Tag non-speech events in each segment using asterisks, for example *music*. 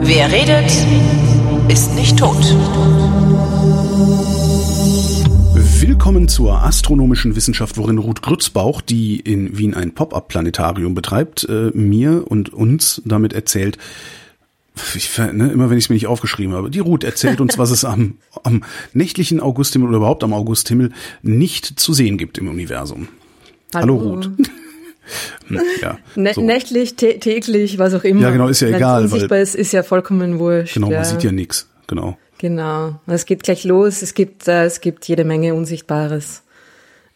Wer redet, ist nicht tot. Willkommen zur astronomischen Wissenschaft, worin Ruth Grützbauch, die in Wien ein Pop-up-Planetarium betreibt, äh, mir und uns damit erzählt, ich, ne, immer wenn ich es mir nicht aufgeschrieben habe, die Ruth erzählt uns, was es am, am nächtlichen Augusthimmel oder überhaupt am Augusthimmel nicht zu sehen gibt im Universum. Hallo, Hallo Ruth. *laughs* Hm, ja, so. Nächtlich, täglich, was auch immer. Ja, genau, ist ja egal. Unsichtbar weil, ist, ist ja vollkommen wurscht. Genau, ja. man sieht ja nichts. Genau. Genau. Es geht gleich los. Es gibt, äh, es gibt jede Menge Unsichtbares.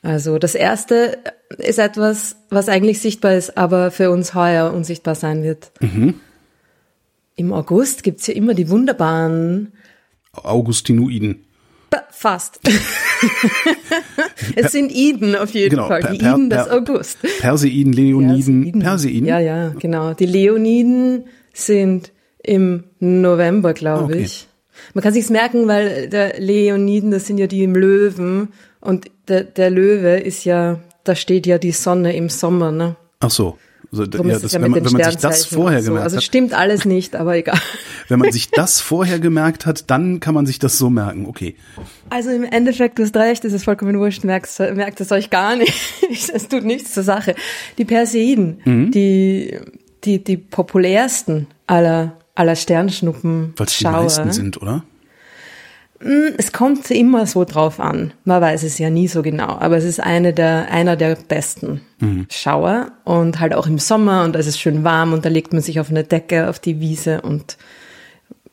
Also das erste ist etwas, was eigentlich sichtbar ist, aber für uns heuer unsichtbar sein wird. Mhm. Im August gibt's ja immer die wunderbaren Augustinoiden. Fast. *laughs* es sind Iden auf jeden genau, Fall, die per, Iden des August. Perseiden, Leoniden, Perseiden. Perseiden. Ja, ja, genau. Die Leoniden sind im November, glaube okay. ich. Man kann sich's merken, weil der Leoniden, das sind ja die im Löwen und der, der Löwe ist ja, da steht ja die Sonne im Sommer, ne? Ach so. Also, ja, das, ja wenn, man, wenn man sich das vorher so. gemerkt also hat. Also stimmt alles nicht, aber egal. *laughs* Wenn man sich das vorher gemerkt hat, dann kann man sich das so merken. Okay. Also im Endeffekt, du hast recht, es ist vollkommen wurscht, merkt, merkt es euch gar nicht. *laughs* Es tut nichts zur Sache. Die Perseiden, mhm. die, die, die populärsten aller, aller Sternschnuppen. Weil es die meisten sind, oder? Hm, es kommt immer so drauf an. Man weiß es ja nie so genau. Aber es ist eine der, einer der besten mhm. Schauer. Und halt auch im Sommer und es ist schön warm und da legt man sich auf eine Decke auf die Wiese und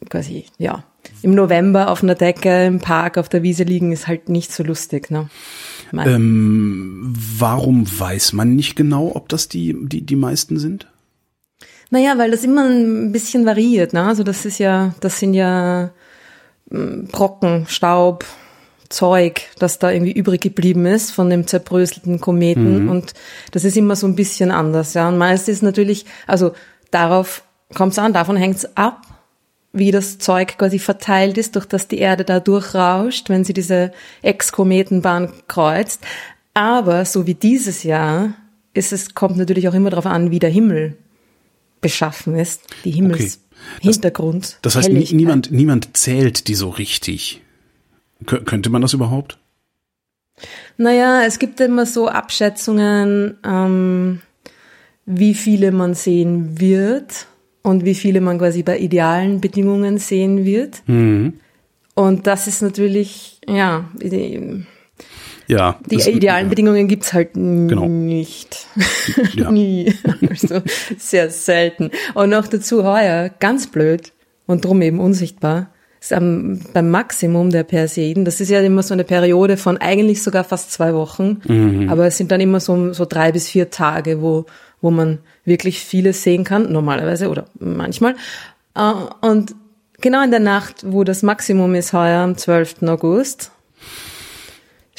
quasi, ja. Im November auf einer Decke im Park auf der Wiese liegen ist halt nicht so lustig, ne? Ähm, warum weiß man nicht genau, ob das die, die, die meisten sind? Naja, weil das immer ein bisschen variiert, ne? Also das ist ja, das sind ja Brocken, Staub, Zeug, das da irgendwie übrig geblieben ist von dem zerbröselten Kometen. Mhm. Und das ist immer so ein bisschen anders, ja. Und meist ist natürlich, also darauf kommt es an, davon hängt es ab, wie das Zeug quasi verteilt ist, durch das die Erde da durchrauscht, wenn sie diese Ex-Kometenbahn kreuzt. Aber so wie dieses Jahr ist es, kommt natürlich auch immer darauf an, wie der Himmel beschaffen ist, die Himmels. Okay. Hintergrund. Das, das heißt, niemand, niemand zählt die so richtig. Kön könnte man das überhaupt? Naja, es gibt immer so Abschätzungen, ähm, wie viele man sehen wird und wie viele man quasi bei idealen Bedingungen sehen wird. Mhm. Und das ist natürlich, ja, ja. Die idealen ja. Bedingungen gibt's halt genau. nicht. Ja. *laughs* Nie. Also sehr selten. Und noch dazu heuer, ganz blöd und drum eben unsichtbar, ist am, beim Maximum der Perseiden, das ist ja immer so eine Periode von eigentlich sogar fast zwei Wochen, mhm. aber es sind dann immer so, so drei bis vier Tage, wo, wo man wirklich vieles sehen kann, normalerweise oder manchmal. Äh, und genau in der Nacht, wo das Maximum ist heuer, am 12. August,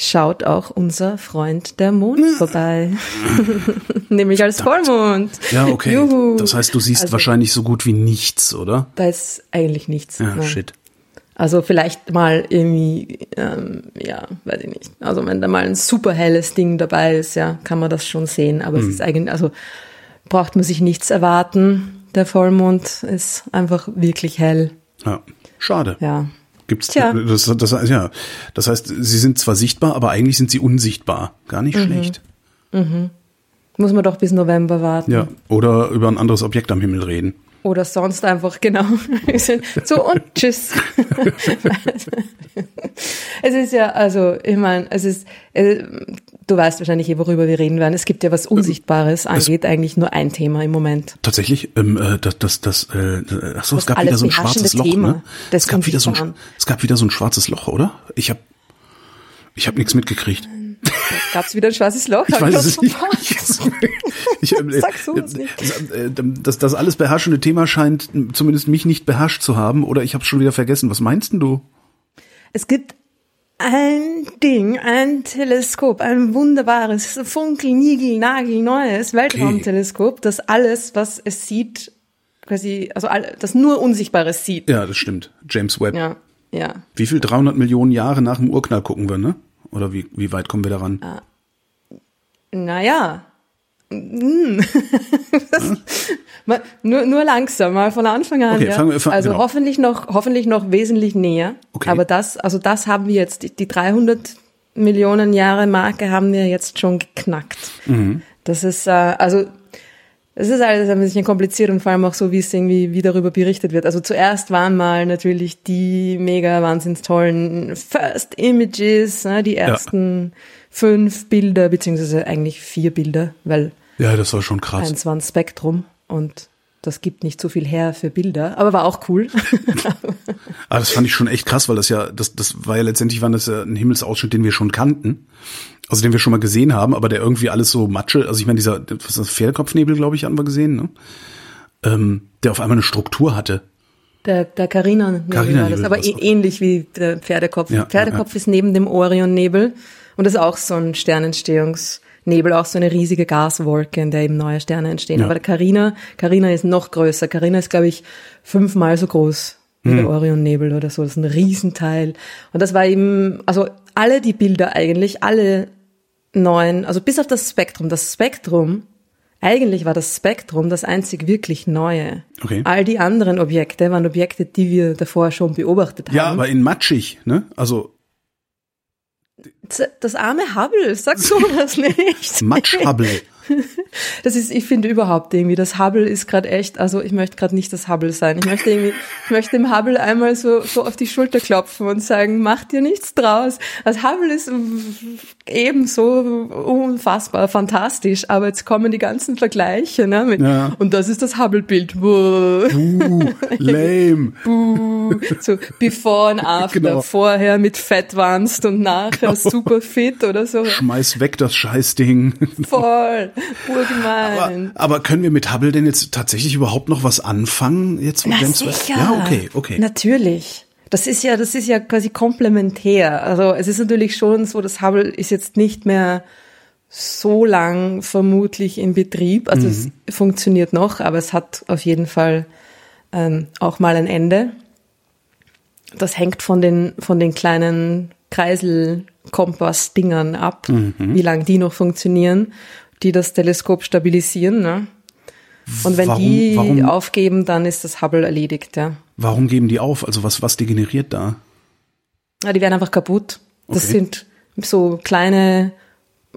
schaut auch unser Freund der Mond vorbei. *laughs* Nämlich als Vollmond. Ja, okay. Juhu. Das heißt, du siehst also, wahrscheinlich so gut wie nichts, oder? Da ist eigentlich nichts. Ja, nein. shit. Also vielleicht mal irgendwie, ähm, ja, weiß ich nicht. Also wenn da mal ein super helles Ding dabei ist, ja, kann man das schon sehen. Aber hm. es ist eigentlich, also braucht man sich nichts erwarten. Der Vollmond ist einfach wirklich hell. Ja, schade. Ja. Gibt's Tja. das, das, ja, das heißt, sie sind zwar sichtbar, aber eigentlich sind sie unsichtbar. Gar nicht mhm. schlecht. Mhm. Muss man doch bis November warten. Ja, oder über ein anderes Objekt am Himmel reden. Oder sonst einfach, genau. *laughs* so und tschüss. *laughs* *laughs* es ist ja, also, ich meine, es ist, äh, du weißt wahrscheinlich eh, worüber wir reden werden. Es gibt ja was Unsichtbares angeht, es eigentlich nur ein Thema im Moment. Tatsächlich, ähm, äh, das, das, das, äh, ach so, es gab wieder so ein schwarzes Loch, Thema ne? Es gab wieder so ein, es gab wieder so ein schwarzes Loch, oder? Ich habe, ich habe nichts mitgekriegt. Gab es wieder ein schwarzes Loch? Ich weiß es nicht. ich, äh, Sagst du uns nicht. Äh, das, das alles beherrschende Thema scheint zumindest mich nicht beherrscht zu haben oder ich habe schon wieder vergessen. Was meinst denn du? Es gibt ein Ding, ein Teleskop, ein wunderbares, funkel, nigel, nagel, neues Weltraumteleskop, okay. das alles, was es sieht, quasi, also all, das nur Unsichtbares sieht. Ja, das stimmt. James Webb. Ja, ja. Wie viel? 300 Millionen Jahre nach dem Urknall gucken wir, ne? Oder wie, wie weit kommen wir daran? Naja. Hm. *laughs* nur, nur langsam, mal von Anfang an. Okay, ja. fangen wir- fang- also genau. hoffentlich noch, hoffentlich noch wesentlich näher. Okay. Aber das, also das haben wir jetzt, die- die 300 Millionen Jahre Marke haben wir jetzt schon geknackt. Mhm. Das ist, äh, also, es ist alles ein bisschen kompliziert und vor allem auch so, wie es irgendwie, wie darüber berichtet wird. Also zuerst waren mal natürlich die mega wahnsinns tollen First Images, ne, die ersten fünf Bilder, beziehungsweise eigentlich vier Bilder, weil Ja, das war schon krass. eins war ein Spektrum und das gibt nicht so viel her für Bilder, aber war auch cool. Aber *laughs* das fand ich schon echt krass, weil das ja, das, das war ja letztendlich war das ja ein Himmelsausschnitt, den wir schon kannten. Also den wir schon mal gesehen haben, aber der irgendwie alles so Matsche, also ich meine, dieser, was ist das, Pferdekopfnebel, glaube ich, haben wir gesehen, ne? Ähm, der auf einmal eine Struktur hatte. Der, der Carina, Carina war das, aber auch. ähnlich wie der Pferdekopf. Ja, Pferdekopf ja, ist neben dem Orionnebel und das ist auch so ein Sternentstehungsnebel, auch so eine riesige Gaswolke, in der eben neue Sterne entstehen. Ja. Aber Carina, Carina ist noch größer. Carina ist, glaube ich, fünfmal so groß wie Mhm. der Orionnebel oder so. Das ist ein Riesenteil. Und das war eben, also alle die Bilder eigentlich, alle neuen, also bis auf das Spektrum. Das Spektrum, eigentlich war das Spektrum das einzig wirklich Neue. Okay. All die anderen Objekte waren Objekte, die wir davor schon beobachtet haben. Ja, aber in matschig, ne? Also Das arme Hubble, sagst du das nicht? Matschhubble. *laughs* Das ist, ich finde überhaupt irgendwie, das Hubble ist gerade echt, also ich möchte gerade nicht das Hubble sein. Ich möchte irgendwie, ich möchte dem Hubble einmal so, so auf die Schulter klopfen und sagen, mach dir nichts draus. Das Hubble ist ebenso unfassbar fantastisch, aber jetzt kommen die ganzen Vergleiche, ne? Mit, Ja. Und das ist das Hubble-Bild. Buh. Lame. *laughs* Buh. So before and *laughs* after. Genau. Vorher mit Fett warnst und nachher super fit oder so. Schmeiß weg das Scheißding. Voll. Aber, Urgemein. aber können wir mit Hubble denn jetzt tatsächlich überhaupt noch was anfangen? Jetzt Na sicher. Ja, okay, okay. Natürlich. Das ist ja, das ist ja quasi komplementär. Also es ist natürlich schon so, das Hubble ist jetzt nicht mehr so lang vermutlich in Betrieb. Also es funktioniert noch, aber es hat auf jeden Fall ähm, auch mal ein Ende. Das hängt von den, von den kleinen Kreiselkompass-Dingern ab, wie lange die noch funktionieren, die das Teleskop stabilisieren. Ne? Und wenn Warum- die warum- aufgeben, dann ist das Hubble erledigt, ja. Warum geben die auf? Also was, was degeneriert da? Ja, die werden einfach kaputt. Das Okay. sind so kleine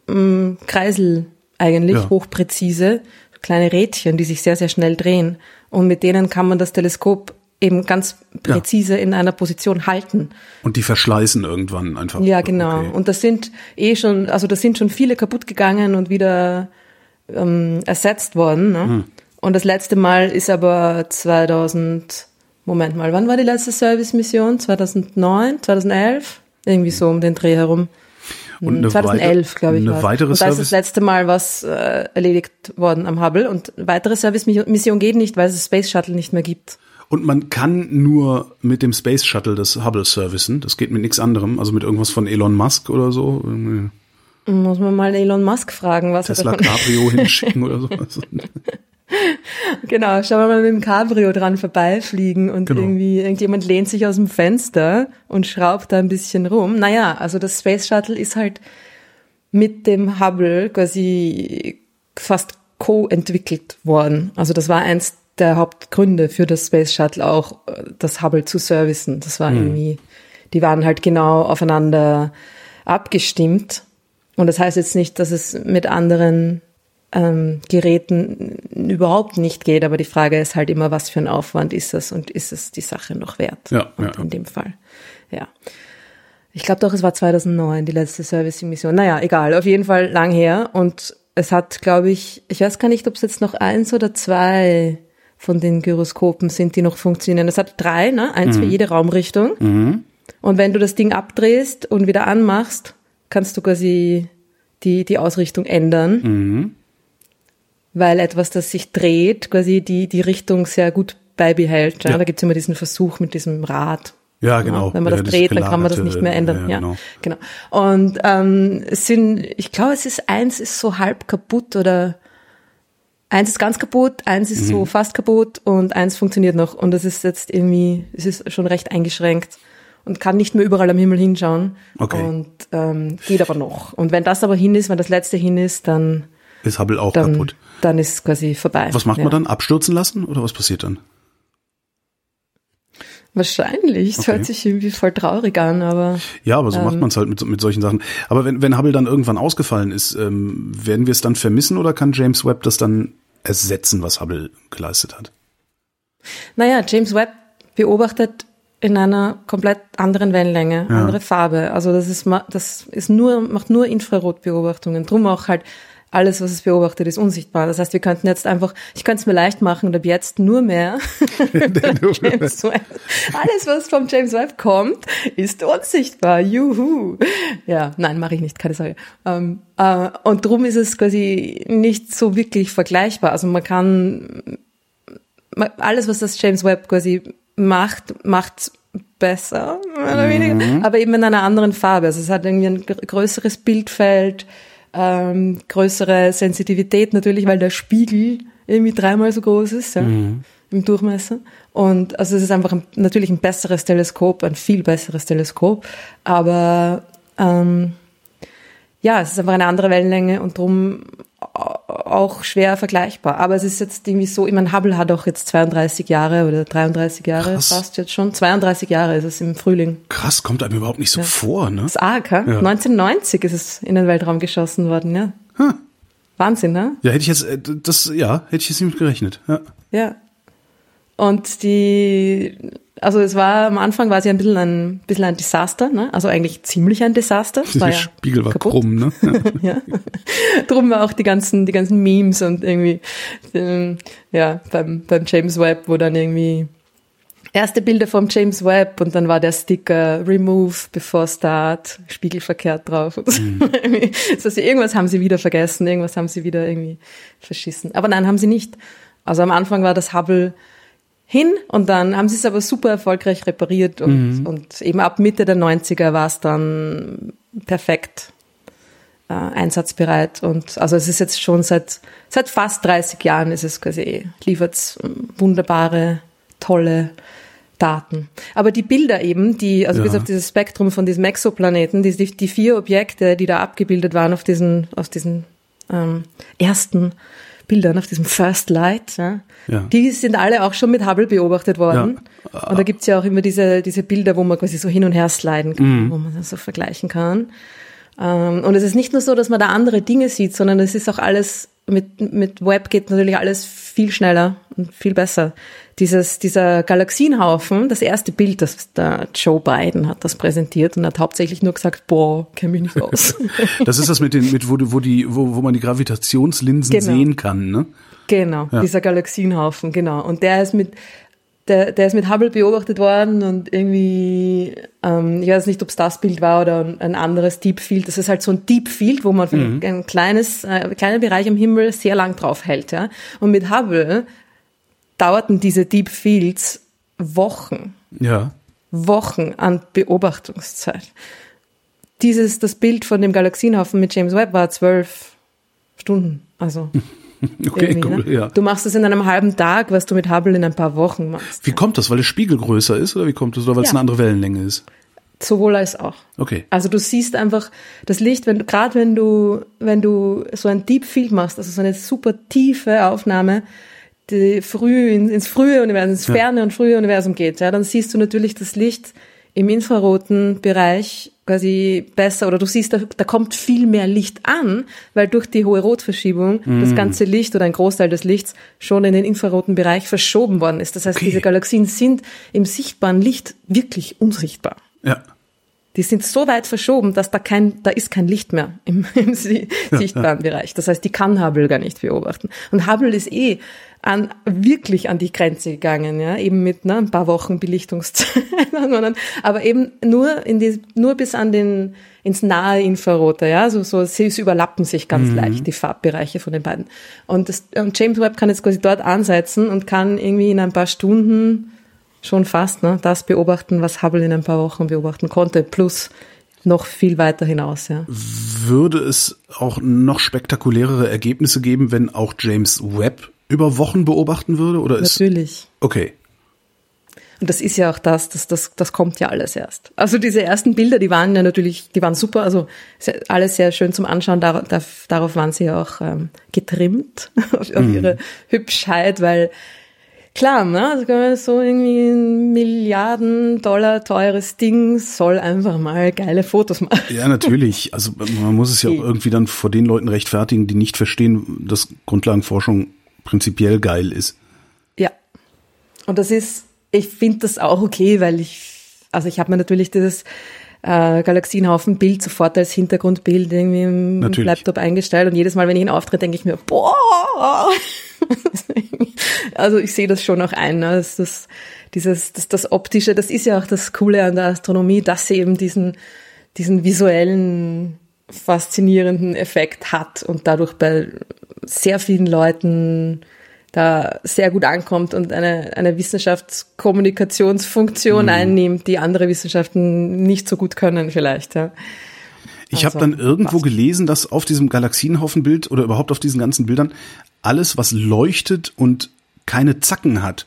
ähm, Kreisel eigentlich, Ja. hochpräzise, kleine Rädchen, die sich sehr, sehr schnell drehen. Und mit denen kann man das Teleskop eben ganz präzise in einer Position halten. Und die verschleißen irgendwann einfach. Ja, genau. Okay. Und das sind eh schon, also da sind schon viele kaputt gegangen und wieder ähm, ersetzt worden. Ne? Hm. Und das letzte Mal ist aber 2000, Moment mal, wann war die letzte Service-Mission? 2009, 2011? Irgendwie so um den Dreh herum. Und eine 2011, weite- glaube ich. eine weitere und da ist Service- das letzte Mal was äh, erledigt worden am Hubble. Und weitere Service-Mission geht nicht, weil es das Space Shuttle nicht mehr gibt. Und man kann nur mit dem Space Shuttle das Hubble servicen. Das geht mit nichts anderem. Also mit irgendwas von Elon Musk oder so. Muss man mal Elon Musk fragen, was Tesla er davon Cabrio *laughs* hinschicken oder sowas. *laughs* Genau, schauen wir mal mit dem Cabrio dran vorbeifliegen und Genau. irgendwie irgendjemand lehnt sich aus dem Fenster und schraubt da ein bisschen rum. Naja, also das Space Shuttle ist halt mit dem Hubble quasi fast co-entwickelt worden. Also das war eins der Hauptgründe für das Space Shuttle auch, das Hubble zu servicen. Das war irgendwie, die waren halt genau aufeinander abgestimmt. Und das heißt jetzt nicht, dass es mit anderen ähm, Geräten überhaupt nicht geht, aber die Frage ist halt immer, was für ein Aufwand ist das und ist es die Sache noch wert? Ja, ja. in dem Fall, ja. Ich glaube doch, es war 2009, die letzte Servicing-Mission. Naja, egal, auf jeden Fall lang her. Und es hat, glaube ich, ich weiß gar nicht, ob es jetzt noch eins oder zwei von den Gyroskopen sind, die noch funktionieren. Es hat drei, ne? Eins für jede Raumrichtung. Und wenn du das Ding abdrehst und wieder anmachst, kannst du quasi die, die Ausrichtung ändern. Weil etwas, das sich dreht, quasi die, die Richtung sehr gut beibehält. Ja? Ja. Da gibt's immer diesen Versuch mit diesem Rad. Ja, genau. Wenn man Ja, das dreht, dann kann man das nicht mehr ändern. ja, Ja, genau. genau. Und ähm, es sind, ich glaube, es ist eins ist so halb kaputt oder eins ist ganz kaputt, eins ist Mhm. so fast kaputt und eins funktioniert noch. Und das ist jetzt irgendwie, es ist schon recht eingeschränkt. und kann nicht mehr überall am Himmel hinschauen. Okay. Und ähm, geht aber noch. Und wenn das aber hin ist, wenn das letzte hin ist, dann ist Hubble auch dann, kaputt. Dann ist es quasi vorbei. Was macht ja. man dann? Abstürzen lassen oder was passiert dann? Wahrscheinlich. Das Okay. hört sich irgendwie voll traurig an, aber Ja, aber so Ähm. macht man es halt mit, mit solchen Sachen. Aber wenn, wenn Hubble dann irgendwann ausgefallen ist, ähm, werden wir es dann vermissen oder kann James Webb das dann ersetzen, was Hubble geleistet hat? naja, James Webb beobachtet in einer komplett anderen Wellenlänge, Ja. andere Farbe. Also das ist das ist nur macht nur Infrarotbeobachtungen. Drum auch halt alles, was es beobachtet, ist unsichtbar. Das heißt, wir könnten jetzt einfach, ich könnte es mir leicht machen und ab jetzt nur mehr *laughs* James Webb. Alles, was vom James Webb kommt, ist unsichtbar. Juhu. Ja, nein, mache ich nicht, keine Sorge. Ähm, äh, und drum ist es quasi nicht so wirklich vergleichbar. Also man kann alles, was das James Webb quasi macht, macht besser, mehr oder weniger, aber eben in einer anderen Farbe. Also es hat irgendwie ein gr- größeres Bildfeld, ähm, größere Sensitivität natürlich, weil der Spiegel irgendwie dreimal so groß ist, ja, im Durchmesser. Und also es ist einfach ein, natürlich ein besseres Teleskop, ein viel besseres Teleskop, aber ähm, ja, es ist einfach eine andere Wellenlänge und drum auch schwer vergleichbar. Aber es ist jetzt irgendwie so, ich meine, Hubble hat auch jetzt 32 Jahre oder 33 Jahre, Krass. fast jetzt schon. 32 Jahre ist es im Frühling. Krass, kommt einem überhaupt nicht so vor, ne? Das ist arg, ha? 1990 ist es in den Weltraum geschossen worden, ja. Wahnsinn, ne? Ja, hätte ich jetzt, äh, das, ja, hätte ich jetzt nicht mit gerechnet. Ja. Ja. Und die, also es war, am Anfang war sie ein bisschen ein, bisschen ein Desaster, ne? Also eigentlich ziemlich ein Desaster. Es Der ja Spiegel war kaputt. krumm, ne? *laughs* Ja. ja. Drum war auch die ganzen, die ganzen Memes und irgendwie, ähm, ja, beim, beim James Webb, wo dann irgendwie erste Bilder vom James Webb und dann war der Sticker Remove before Start, spiegelverkehrt drauf. Und so. *laughs* Heißt, irgendwas haben sie wieder vergessen, irgendwas haben sie wieder irgendwie verschissen. Aber nein, haben sie nicht. Also am Anfang war das Hubble hin und dann haben sie es aber super erfolgreich repariert und, und eben ab Mitte der 90er war es dann perfekt äh, einsatzbereit und also es ist jetzt schon seit seit fast 30 Jahren ist es quasi liefert wunderbare tolle Daten. Aber die Bilder eben, die, also Ja. bis auf dieses Spektrum von diesem Exoplaneten, die, die, die vier Objekte, die da abgebildet waren auf diesen, auf diesen ähm, ersten Bildern, auf diesem First Light, ja, Ja. die sind alle auch schon mit Hubble beobachtet worden. Und da gibt's ja auch immer diese, diese Bilder, wo man quasi so hin und her sliden kann, wo man das so vergleichen kann. Ähm, und es ist nicht nur so, dass man da andere Dinge sieht, sondern es ist auch alles, mit, mit Web geht natürlich alles viel schneller und viel besser. Dieses, dieser Galaxienhaufen, das erste Bild, das der Joe Biden hat das präsentiert und hat hauptsächlich nur gesagt, boah, kenn mich nicht aus. *laughs* Das ist das mit den, mit wo, wo die, wo, wo man die Gravitationslinsen Genau. sehen kann, ne? Genau, Ja. dieser Galaxienhaufen, genau. Und der ist mit, der, der ist mit Hubble beobachtet worden und irgendwie, ähm, ich weiß nicht, ob es das Bild war oder ein, anderes Deep Field. Das ist halt so ein Deep Field, wo man Mhm. ein kleines, äh, kleiner Bereich am Himmel sehr lang drauf hält, ja. Und mit Hubble dauerten diese Deep Fields Wochen. Ja. Wochen an Beobachtungszeit. Dieses, das Bild von dem Galaxienhaufen mit James Webb war zwölf Stunden. Also *laughs* *laughs* Okay, irgendwie, cool, ne? ja. Du machst es in einem halben Tag, was du mit Hubble in ein paar Wochen machst. Wie kommt das? Weil der Spiegel größer ist oder wie kommt das? Oder weil es Ja. eine andere Wellenlänge ist? Sowohl als auch. Okay. Also du siehst einfach das Licht, wenn du, gerade wenn du, wenn du so ein Deep Field machst, also so eine super tiefe Aufnahme, die früh in, ins frühe Universum, ins ferne und frühe Universum geht, ja, dann siehst du natürlich das Licht im infraroten Bereich quasi besser oder du siehst, da, da kommt viel mehr Licht an, weil durch die hohe Rotverschiebung das ganze Licht oder ein Großteil des Lichts schon in den infraroten Bereich verschoben worden ist. Das heißt, Okay. diese Galaxien sind im sichtbaren Licht wirklich unsichtbar. Ja. Die sind so weit verschoben, dass da kein, da ist kein Licht mehr im, *laughs* im si- sichtbaren Bereich. Das heißt, die kann Hubble gar nicht beobachten. Und Hubble ist eh an, wirklich an die Grenze gegangen, ja, eben mit ne, ein paar Wochen Belichtungszeit, *laughs* aber eben nur in die, nur bis an den ins nahe Infrarote, ja, so so sie überlappen sich ganz leicht die Farbbereiche von den beiden. Und, das, und James Webb kann jetzt quasi dort ansetzen und kann irgendwie in ein paar Stunden schon fast, ne, das beobachten, was Hubble in ein paar Wochen beobachten konnte, plus noch viel weiter hinaus, ja. Würde es auch noch spektakulärere Ergebnisse geben, wenn auch James Webb über Wochen beobachten würde? Oder ist Natürlich. okay? Und das ist ja auch das, das, das, das kommt ja alles erst. Also diese ersten Bilder, die waren ja natürlich, die waren super, also alles sehr schön zum Anschauen. Darauf, darauf waren sie ja auch ähm, getrimmt, *laughs* auf, auf mhm. ihre Hübschheit, weil klar, ne, also so irgendwie ein Milliarden Dollar teures Ding soll einfach mal geile Fotos machen. Ja, natürlich. Also man muss es ja *laughs* auch irgendwie dann vor den Leuten rechtfertigen, die nicht verstehen, dass Grundlagenforschung prinzipiell geil ist. Ja. Und das ist ich finde das auch okay, weil ich, also ich habe mir natürlich dieses äh, Galaxienhaufen-Bild sofort als Hintergrundbild irgendwie im natürlich. Laptop eingestellt und jedes Mal, wenn ich ihn auftritt, denke ich mir, boah! *laughs* also ich sehe das schon auch ein, ne? dass das, dieses, das, das Optische, das ist ja auch das Coole an der Astronomie, dass sie eben diesen, diesen visuellen, faszinierenden Effekt hat und dadurch bei sehr vielen Leuten da sehr gut ankommt und eine, eine Wissenschaftskommunikationsfunktion mhm. einnimmt, die andere Wissenschaften nicht so gut können vielleicht. Ja. Ich also, habe dann irgendwo passt. gelesen, dass auf diesem Galaxienhaufenbild oder überhaupt auf diesen ganzen Bildern alles, was leuchtet und keine Zacken hat,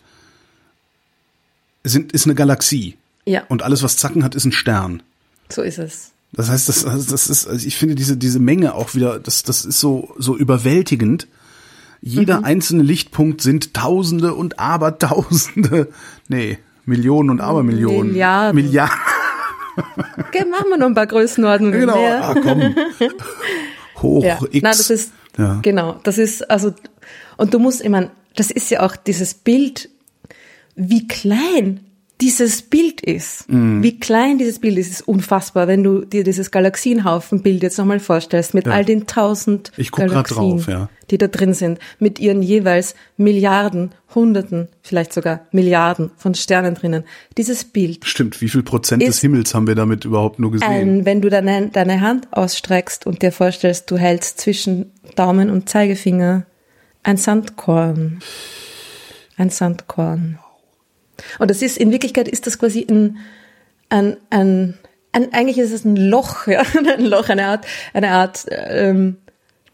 sind, ist eine Galaxie. Ja. Und alles, was Zacken hat, ist ein Stern. So ist es. Das heißt, das, das ist, also ich finde diese, diese Menge auch wieder, das, das ist so, so überwältigend. Jeder mhm. einzelne Lichtpunkt sind Tausende und Abertausende, *laughs* nee, Millionen und Abermillionen. Milliarden. Milliarden. Okay, machen wir noch ein paar Größenordnungen. Genau, mehr. ah, komm. *laughs* Hoch ja. X. Nein, das ist, ja. genau, das ist, also, und du musst, meine, das ist ja auch dieses Bild, wie klein dieses Bild ist, mm. wie klein dieses Bild ist, ist unfassbar, wenn du dir dieses Galaxienhaufenbild jetzt nochmal vorstellst, mit ja. all den tausend Galaxien, drauf, ja. die da drin sind, mit ihren jeweils Milliarden, Hunderten, vielleicht sogar Milliarden von Sternen drinnen. Dieses Bild. Stimmt, wie viel Prozent des Himmels haben wir damit überhaupt nur gesehen? Ein, wenn du deine, deine Hand ausstreckst und dir vorstellst, du hältst zwischen Daumen und Zeigefinger ein Sandkorn. Ein Sandkorn. Und das ist, in Wirklichkeit ist das quasi ein, ein, ein, ein eigentlich ist es ein Loch, *laughs* ja, ein Loch, eine Art, eine Art ähm,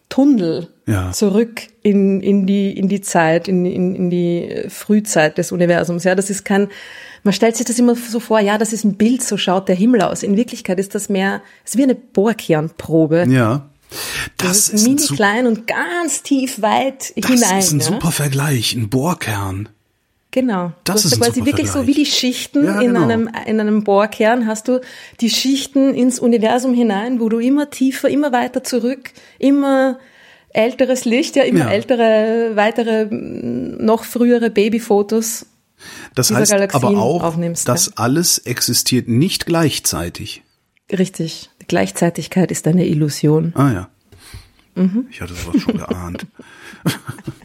Tunnel ja. zurück in, in die, in die Zeit, in, in, in die Frühzeit des Universums. Ja, das ist kein, man stellt sich das immer so vor, ja, das ist ein Bild, so schaut der Himmel aus. In Wirklichkeit ist das mehr, es ist wie eine Bohrkernprobe. Ja. Das, das ist mini klein und ganz tief weit das hinein. Das ist ein ja? super Vergleich, ein Bohrkern. Genau. Das ist quasi wirklich Vergleich. so wie die Schichten ja, in genau. einem in einem Bohrkern hast du die Schichten ins Universum hinein, wo du immer tiefer, immer weiter zurück, immer älteres Licht, ja, immer ja. ältere, weitere, noch frühere Babyfotos. Das heißt Galaxien aber auch, aufnimmst, das ja. alles existiert nicht gleichzeitig. Richtig. Die Gleichzeitigkeit ist eine Illusion. Ah ja. Mhm. Ich hatte sowas schon geahnt. *laughs*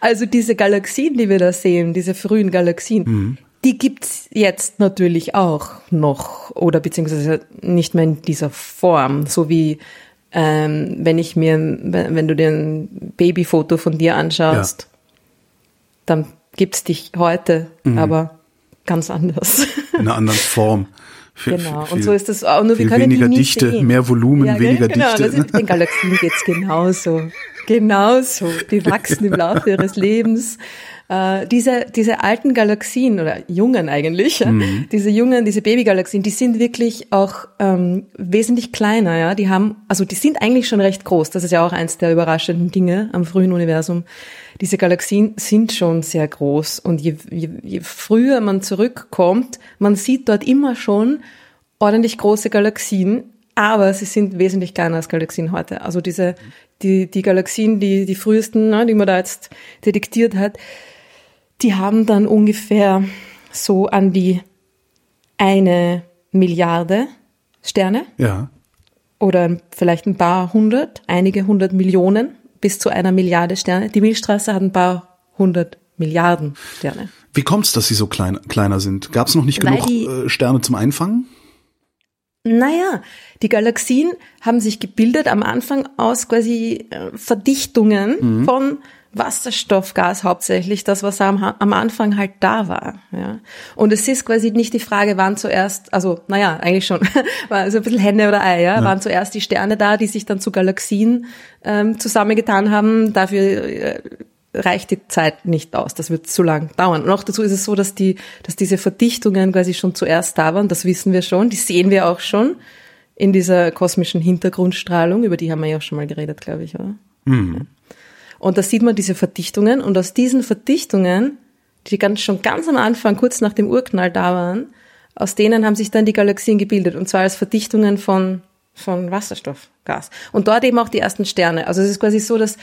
Also diese Galaxien, die wir da sehen, diese frühen Galaxien, mhm. die gibt's jetzt natürlich auch noch oder beziehungsweise nicht mehr in dieser Form, so wie ähm, wenn ich mir, wenn du dir ein Babyfoto von dir anschaust, ja. dann gibt's dich heute, mhm. aber ganz anders. In einer anderen Form. Viel, genau, viel, und so ist das auch. Nur wir können weniger Dichte, sehen. mehr Volumen, ja, weniger genau, Dichte. Das ist, den Galaxien geht's genauso. Genauso. Die wachsen im Laufe ihres Lebens. Äh, diese, diese alten Galaxien oder jungen eigentlich, mhm. diese jungen, diese Babygalaxien, die sind wirklich auch ähm, wesentlich kleiner, ja. Die haben, also die sind eigentlich schon recht groß. Das ist ja auch eins der überraschenden Dinge am frühen Universum. Diese Galaxien sind schon sehr groß und je, je, je früher man zurückkommt, man sieht dort immer schon ordentlich große Galaxien, aber sie sind wesentlich kleiner als Galaxien heute. Also diese, die, die Galaxien, die, die frühesten, ne, die man da jetzt detektiert hat, die haben dann ungefähr so an die eine Milliarde Sterne. Ja. Oder vielleicht ein paar hundert, einige hundert Millionen bis zu einer Milliarde Sterne. Die Milchstraße hat ein paar hundert Milliarden Sterne. Wie kommt es, dass sie so klein, kleiner sind? Gab es noch nicht Weil genug die- äh, Sterne zum Einfangen? Naja, die Galaxien haben sich gebildet am Anfang aus quasi äh, Verdichtungen von Wasserstoffgas hauptsächlich, das was am, am Anfang halt da war. Ja. Und es ist quasi nicht die Frage, wann zuerst, also naja, eigentlich schon, *laughs* war so ein bisschen Henne oder Ei, ja? waren zuerst die Sterne da, die sich dann zu Galaxien ähm, zusammengetan haben. Dafür äh, reicht die Zeit nicht aus. Das wird zu lang dauern. Und auch dazu ist es so, dass die, dass diese Verdichtungen quasi schon zuerst da waren. Das wissen wir schon. Die sehen wir auch schon in dieser kosmischen Hintergrundstrahlung. Über die haben wir ja auch schon mal geredet, glaube ich, oder? Mhm. Und da sieht man diese Verdichtungen. Und aus diesen Verdichtungen, die ganz, schon ganz am Anfang, kurz nach dem Urknall da waren, aus denen haben sich dann die Galaxien gebildet. Und zwar als Verdichtungen von, von Wasserstoffgas. Und dort eben auch die ersten Sterne. Also es ist quasi so, dass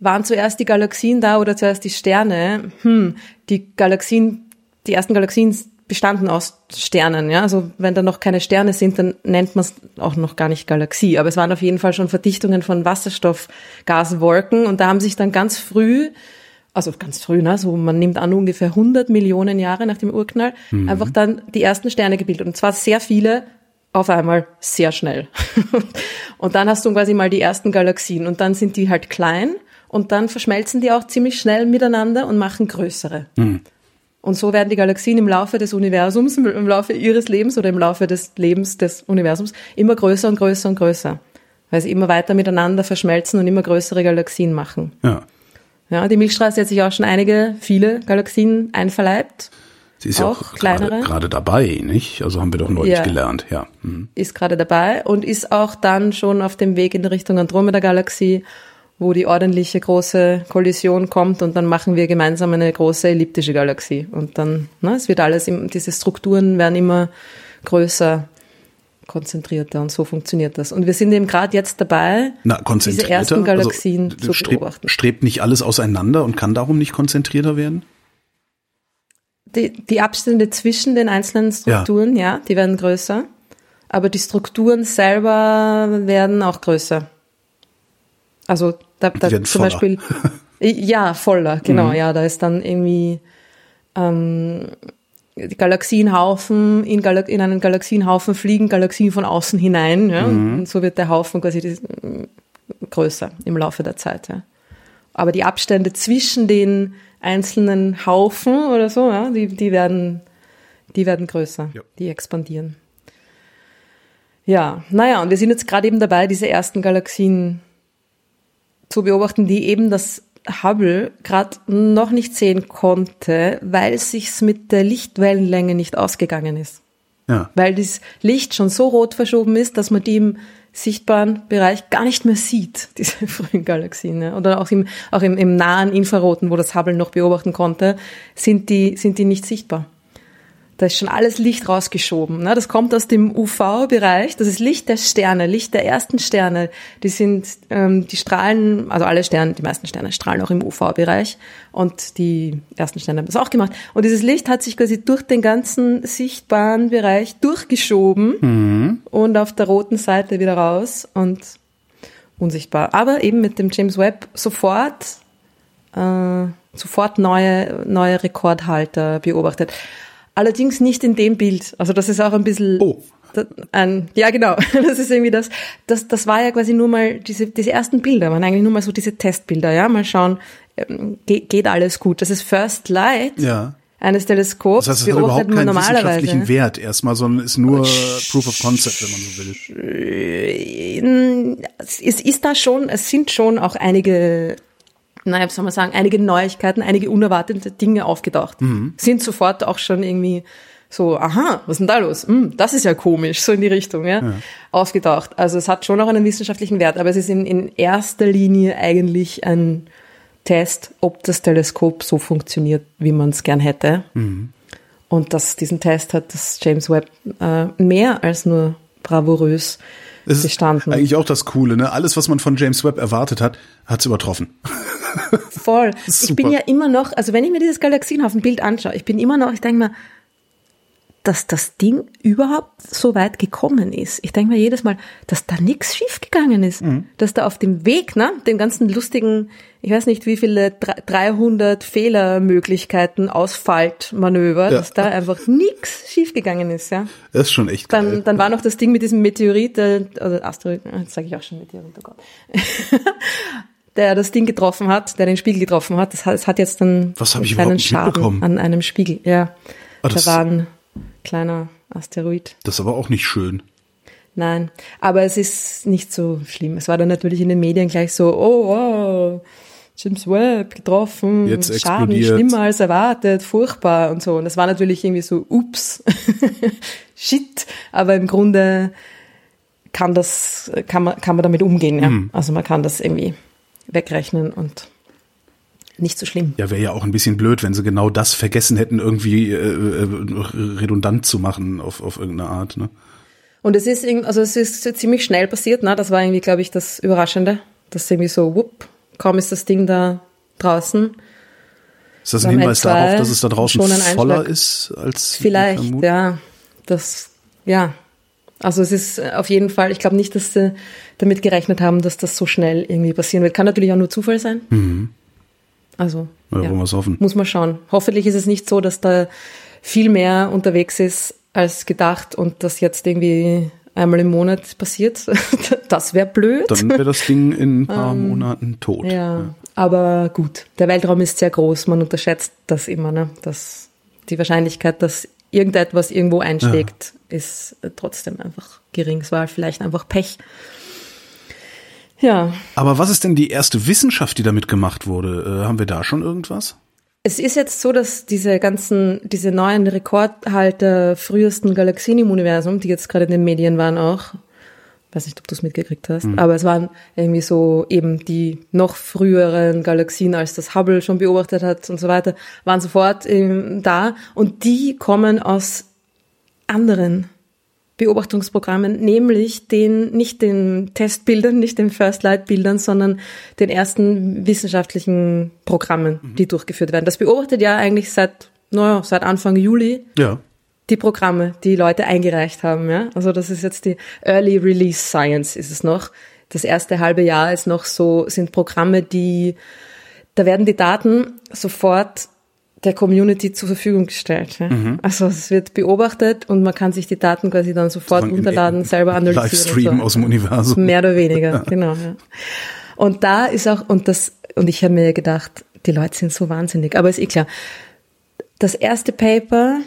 waren zuerst die Galaxien da oder zuerst die Sterne? Hm, die Galaxien, die ersten Galaxien bestanden aus Sternen, ja. Also wenn da noch keine Sterne sind, dann nennt man es auch noch gar nicht Galaxie. Aber es waren auf jeden Fall schon Verdichtungen von Wasserstoffgaswolken und da haben sich dann ganz früh, also ganz früh, ne, so man nimmt an ungefähr 100 Millionen Jahre nach dem Urknall, mhm. einfach dann die ersten Sterne gebildet und zwar sehr viele auf einmal sehr schnell. *laughs* und dann hast du quasi mal die ersten Galaxien und dann sind die halt klein und dann verschmelzen die auch ziemlich schnell miteinander und machen größere. Mhm. Und so werden die Galaxien im Laufe des Universums, im Laufe ihres Lebens oder im Laufe des Lebens des Universums immer größer und größer und größer. Weil sie immer weiter miteinander verschmelzen und immer größere Galaxien machen. Ja. Ja, die Milchstraße hat sich auch schon einige, viele Galaxien einverleibt. Sie ist ja auch, auch kleinere. gerade dabei, nicht? Also haben wir doch neulich ja. gelernt, ja. Mhm. Ist gerade dabei und ist auch dann schon auf dem Weg in Richtung Andromeda-Galaxie wo die ordentliche große Kollision kommt und dann machen wir gemeinsam eine große elliptische Galaxie. Und dann, ne, es wird alles, diese Strukturen werden immer größer, konzentrierter und so funktioniert das. Und wir sind eben gerade jetzt dabei, Na, diese ersten also, Galaxien also, zu strebt, beobachten. Strebt nicht alles auseinander und kann darum nicht konzentrierter werden? Die, die Abstände zwischen den einzelnen Strukturen, ja. ja, die werden größer. Aber die Strukturen selber werden auch größer. Also da, da zum voller. Beispiel, *laughs* ja, voller, genau, mhm. ja, da ist dann irgendwie ähm, Galaxienhaufen, in, Gal in einen Galaxienhaufen fliegen Galaxien von außen hinein, ja, mhm. und so wird der Haufen quasi die, größer im Laufe der Zeit, ja. Aber die Abstände zwischen den einzelnen Haufen oder so, ja, die, die werden, die werden größer, ja. die expandieren. Ja, naja, und wir sind jetzt gerade eben dabei, diese ersten Galaxien zu beobachten, die eben das Hubble gerade noch nicht sehen konnte, weil sich's mit der Lichtwellenlänge nicht ausgegangen ist. Ja. Weil das Licht schon so rot verschoben ist, dass man die im sichtbaren Bereich gar nicht mehr sieht, *laughs* diese frühen Galaxien. Ja. Oder auch, im, auch im, im nahen Infraroten, wo das Hubble noch beobachten konnte, sind die, sind die nicht sichtbar. Da ist schon alles Licht rausgeschoben. Ne? Das kommt aus dem UV-Bereich. Das ist Licht der Sterne, Licht der ersten Sterne. Die sind, ähm, die strahlen, also alle Sterne, die meisten Sterne strahlen auch im UV-Bereich. Und die ersten Sterne haben das auch gemacht. Und dieses Licht hat sich quasi durch den ganzen sichtbaren Bereich durchgeschoben mhm. und auf der roten Seite wieder raus und unsichtbar. Aber eben mit dem James Webb sofort, äh, sofort neue, neue Rekordhalter beobachtet. Allerdings nicht in dem Bild. Also das ist auch ein bisschen oh. ein, ja genau, *laughs* das ist irgendwie das, das, das war ja quasi nur mal, diese, diese ersten Bilder waren eigentlich nur mal so diese Testbilder, ja, mal schauen, ähm, geht, geht alles gut. Das ist First Light. Ja eines Teleskops das heißt, es hat überhaupt keinen wissenschaftlichen Wert erstmal, sondern ist nur Proof of Concept, wenn man so will. Es ist da schon, es sind schon auch einige naja, wie soll man sagen, einige Neuigkeiten, einige unerwartete Dinge aufgedacht. Mhm. Sind sofort auch schon irgendwie so, aha, was ist denn da los? Hm, das ist ja komisch, so in die Richtung, ja, ja, aufgedacht. Also es hat schon auch einen wissenschaftlichen Wert, aber es ist in, in erster Linie eigentlich ein Test, ob das Teleskop so funktioniert, wie man es gern hätte. Mhm. Und das, diesen Test hat das James Webb äh, mehr als nur bravourös das bestanden. Ist eigentlich auch das Coole, ne? Alles, was man von James Webb erwartet hat, hat es übertroffen. Voll. *laughs* Ich bin ja immer noch, also wenn ich mir dieses Galaxienhaufen-Bild anschaue, ich bin immer noch, ich denke mir, dass das Ding überhaupt so weit gekommen ist. Ich denke mir jedes Mal, dass da nichts schiefgegangen ist. Mhm. Dass da auf dem Weg, ne, dem ganzen lustigen, ich weiß nicht wie viele, 300 Fehlermöglichkeiten, Ausfaltmanöver, ja. dass da einfach nichts schiefgegangen ist, ja. Das ist schon echt dann, geil. Dann war noch das Ding mit diesem Meteorit, äh, oder Asteroid, jetzt sage ich auch schon Meteorit, oh Gott. *laughs* der das Ding getroffen hat, der den Spiegel getroffen hat. Das hat, das hat jetzt dann Was einen kleinen Schaden an einem Spiegel. Ja, ah, da war ein kleiner Asteroid. Das ist aber auch nicht schön. Nein, aber es ist nicht so schlimm. Es war dann natürlich in den Medien gleich so, oh, oh James Webb getroffen, Jetzt Schaden explodiert. schlimmer als erwartet, furchtbar und so. Und das war natürlich irgendwie so, ups, *laughs* shit. Aber im Grunde kann das, kann man, kann man damit umgehen, ja. Mhm. Also man kann das irgendwie wegrechnen und nicht so schlimm. Ja, wäre ja auch ein bisschen blöd, wenn sie genau das vergessen hätten, irgendwie äh, äh, redundant zu machen auf, auf irgendeine Art. Ne? Und es ist also es ist ziemlich schnell passiert, ne? Das war irgendwie, glaube ich, das Überraschende. Das irgendwie so, wupp, kaum ist das Ding da draußen. Ist das ein Beim Hinweis L2 darauf, dass es da draußen schon ein voller Einschlag. ist als Vielleicht, ja. Das, ja. Also es ist auf jeden Fall, ich glaube nicht, dass sie damit gerechnet haben, dass das so schnell irgendwie passieren wird. Kann natürlich auch nur Zufall sein. Also, Ja, ja. wollen wir's hoffen. muss man schauen. Hoffentlich ist es nicht so, dass da viel mehr unterwegs ist als gedacht und das jetzt irgendwie einmal im Monat passiert. *laughs* Das wäre blöd. Dann wäre das Ding in ein paar Monaten tot. Ähm, Ja, aber gut. Der Weltraum ist sehr groß. Man unterschätzt das immer, ne? Dass die Wahrscheinlichkeit, dass irgendetwas irgendwo einschlägt, ist äh, trotzdem einfach gering. Es war vielleicht einfach Pech. Ja, Aber was ist denn die erste Wissenschaft, die damit gemacht wurde? Äh, haben wir da schon irgendwas? es ist jetzt so, dass diese ganzen, diese neuen Rekordhalter frühesten Galaxien im Universum, die jetzt gerade in den Medien waren auch, weiß nicht, ob du es mitgekriegt hast, aber es waren irgendwie so eben die noch früheren Galaxien, als das Hubble schon beobachtet hat und so weiter, waren sofort ähm, da und die kommen aus anderen Beobachtungsprogrammen, nämlich den, nicht den Testbildern, nicht den First Light Bildern, sondern den ersten wissenschaftlichen Programmen, die durchgeführt werden. Das beobachtet ja eigentlich seit, naja, seit Anfang Juli Ja. die Programme, die Leute eingereicht haben, ja. Also das ist jetzt die Early Release Science ist es noch. Das erste halbe Jahr ist noch so, sind Programme, die, da werden die Daten sofort der Community zur Verfügung gestellt. Ja? Also es wird beobachtet und man kann sich die Daten quasi dann sofort in- runterladen, selber analysieren. Livestream so. aus dem Universum. Mehr oder weniger, *laughs* genau. Ja. Und da ist auch, und das, und ich habe mir gedacht, die Leute sind so wahnsinnig, aber ist eh klar. Das erste Paper